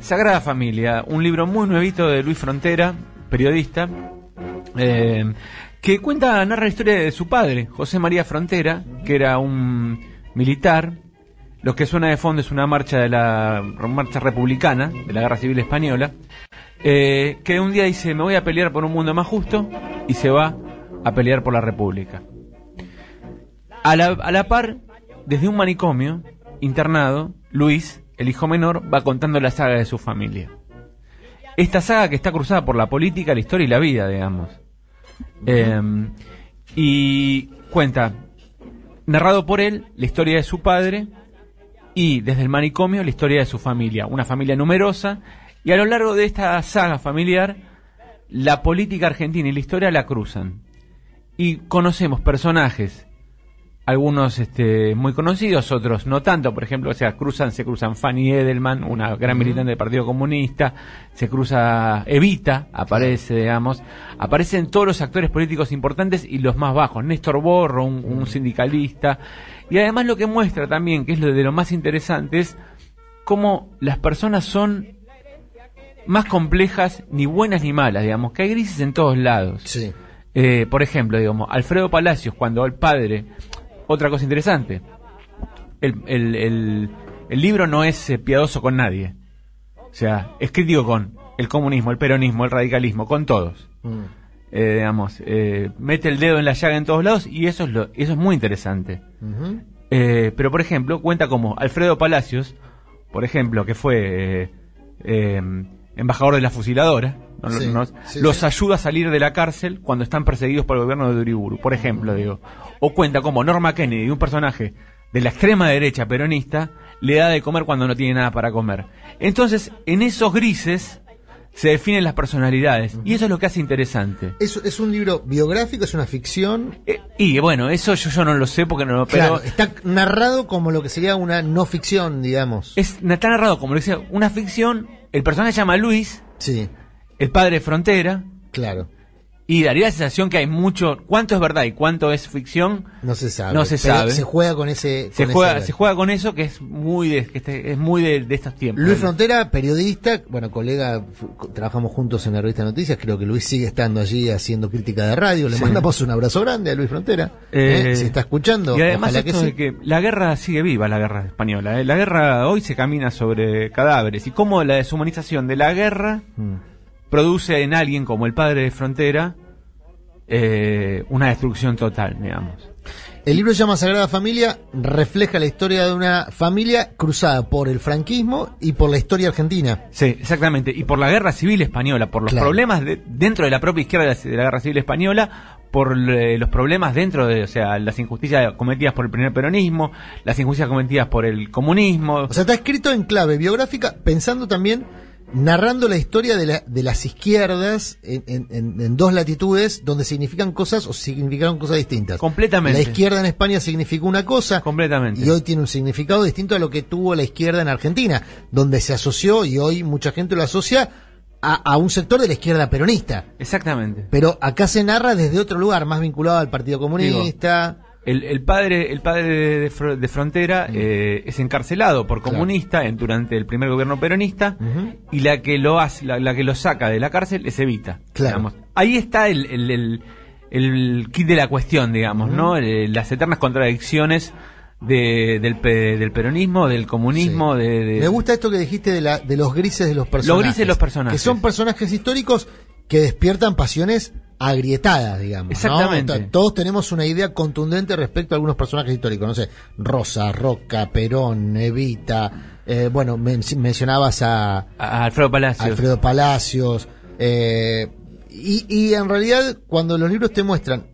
Sagrada Familia, un libro muy nuevito de Luis Frontera, periodista, eh, que cuenta, narra la historia de su padre, José María Frontera, que era un militar. Lo que suena de fondo es una marcha de la marcha republicana de la Guerra Civil Española, eh, que un día dice me voy a pelear por un mundo más justo y se va a pelear por la República. A la, a la par, desde un manicomio internado, Luis, el hijo menor, va contando la saga de su familia. Esta saga que está cruzada por la política, la historia y la vida, digamos. Eh, y cuenta, narrado por él, la historia de su padre y desde el manicomio la historia de su familia. Una familia numerosa y a lo largo de esta saga familiar, la política argentina y la historia la cruzan. Y conocemos personajes algunos este, muy conocidos, otros no tanto, por ejemplo, o sea, cruzan, se cruzan Fanny Edelman, una gran militante del Partido Comunista, se cruza Evita, aparece, digamos, aparecen todos los actores políticos importantes y los más bajos, Néstor Borro, un, un sindicalista, y además lo que muestra también, que es lo de lo más interesante, es cómo las personas son más complejas, ni buenas ni malas, digamos, que hay grises en todos lados. Sí. Eh, por ejemplo, digamos, Alfredo Palacios, cuando el padre, otra cosa interesante, el, el, el, el libro no es eh, piadoso con nadie. O sea, es crítico con el comunismo, el peronismo, el radicalismo, con todos. Mm. Eh, digamos, eh, mete el dedo en la llaga en todos lados y eso es, lo, eso es muy interesante. Eh, pero, por ejemplo, cuenta como Alfredo Palacios, por ejemplo, que fue embajador de la fusiladora, ¿no? Sí, ¿no? sí, los sí. ayuda a salir de la cárcel cuando están perseguidos por el gobierno de Uriburu, por ejemplo, digo. O cuenta como Norma Kennedy, un personaje de la extrema derecha peronista, le da de comer cuando no tiene nada para comer. Entonces, en esos grises se definen las personalidades, y eso es lo que hace interesante. ¿Es, ¿Es un libro biográfico? ¿Es una ficción? Eh, y bueno, eso yo, yo no lo sé porque no pero claro, está narrado como lo que sería una no ficción, digamos. es está narrado como lo decía, una ficción, el personaje se llama Luis, Sí, el padre de frontera, claro. Y daría la sensación que hay mucho, cuánto es verdad y cuánto es ficción, No se sabe. No se sabe. Se juega con ese. se con juega, ese- se juega con eso que es muy de, que este- es muy de, de estos tiempos. Luis Frontera, periodista, bueno, colega, trabajamos juntos en la revista Noticias, creo que Luis sigue estando allí haciendo crítica de radio, le Sí. mandamos un abrazo grande a Luis Frontera, Eh, ¿eh? si está escuchando, Y además ojalá que esto sí. de que la guerra sigue viva, la guerra española. ¿eh? La guerra hoy se camina sobre cadáveres y cómo la deshumanización de la guerra Mm. Produce en alguien como el padre de frontera eh, una destrucción total, digamos. El libro se llama Sagrada Familia, refleja la historia de una familia cruzada por el franquismo y por la historia argentina. Sí, exactamente. Y por la guerra civil española, por los Claro. problemas de- dentro de la propia izquierda de la, de la guerra civil española, por eh, los problemas dentro de, o sea, las injusticias cometidas por el primer peronismo, las injusticias cometidas por el comunismo. O sea, está escrito en clave biográfica, pensando también, narrando la historia de, la- de las izquierdas en, en- en- dos latitudes donde significan cosas o significaron cosas distintas. completamente. La izquierda en España significó una cosa Completamente. y hoy tiene un significado distinto a lo que tuvo la izquierda en Argentina, donde se asoció y hoy mucha gente lo asocia a, a un sector de la izquierda peronista. Exactamente. Pero acá se narra desde otro lugar, más vinculado al Partido Comunista. El, el padre, el padre de, de de Frontera eh, es encarcelado por Claro. comunista en- durante el primer gobierno peronista y la que lo hace, la, la que lo saca de la cárcel es Evita. Claro. digamos. Ahí está el, el, el- el kit de la cuestión, digamos, ¿no? Eh, las eternas contradicciones de- del, del peronismo, del comunismo, Sí. de, Me gusta esto que dijiste de, la, de los grises de los personajes. grises de los personajes. Que son personajes históricos que despiertan pasiones agrietadas, digamos. Exactamente. To- Todos tenemos una idea contundente respecto a algunos personajes históricos. No sé, Rosa, Roca, Perón, Evita. eh, bueno, men- mencionabas a, a Alfredo Palacios. Alfredo Palacios. eh, y, y en realidad, cuando los libros te muestran.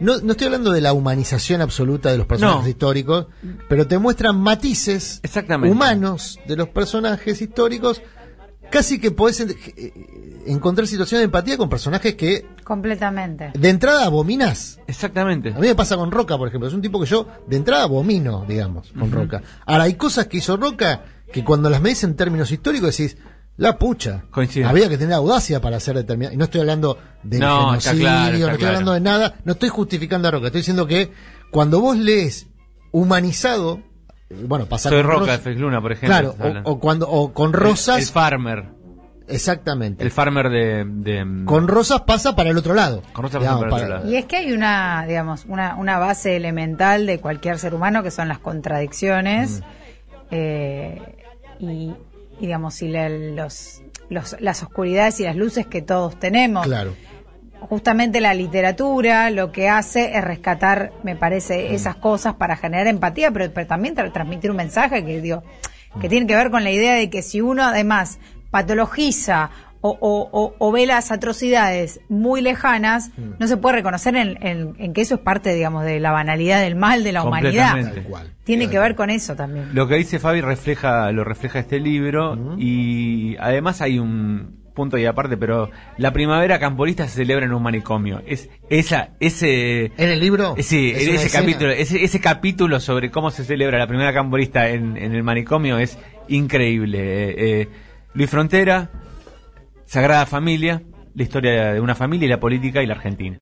No, no estoy hablando de la humanización absoluta de los personajes No. históricos, pero te muestran matices Exactamente. humanos de los personajes históricos. Casi que podés en- eh, encontrar situaciones de empatía con personajes que Completamente. de entrada abominás. Exactamente. A mí me pasa con Roca, por ejemplo. Es un tipo que yo de entrada abomino, digamos, con Roca. Ahora, hay cosas que hizo Roca que cuando las medís en términos históricos decís, la pucha. Coincido. Había que tener audacia para hacer determinado. Y no estoy hablando de No, está genocidio, claro, está no estoy claro. hablando de nada. No estoy justificando a Roca. Estoy diciendo que cuando vos lees humanizado bueno, pasa Soy con Roca de Luna, por ejemplo. Claro, o, o cuando o con El- Rosas, El, farmer. exactamente. El farmer de. de- con Rosas pasa para el otro lado. Con Rosas Digamos, pasa para el otro lado. Y es que hay una, digamos, una, una base elemental de cualquier ser humano que son las contradicciones. eh, y, y, digamos, y la- los, los- las oscuridades y las luces que todos tenemos. Claro. Justamente la literatura lo que hace es rescatar, me parece, esas cosas para generar empatía, pero, pero también tra- transmitir un mensaje que digo, que tiene que ver con la idea de que si uno además patologiza o, o- o- o ve las atrocidades muy lejanas, no se puede reconocer en, en- en que eso es parte, digamos, de la banalidad del mal de la humanidad. Tiene que ver con eso también. Lo que dice Fabi refleja, lo refleja este libro y además hay un punto y aparte, pero la primavera camporista se celebra en un manicomio. Es esa, ese, En el libro. sí, es ese escena. capítulo, ese, ese capítulo sobre cómo se celebra la primera camporista en, en el manicomio es increíble. Eh, eh, Luis Frontera, Sagrada Familia, la historia de una familia y la política y la Argentina.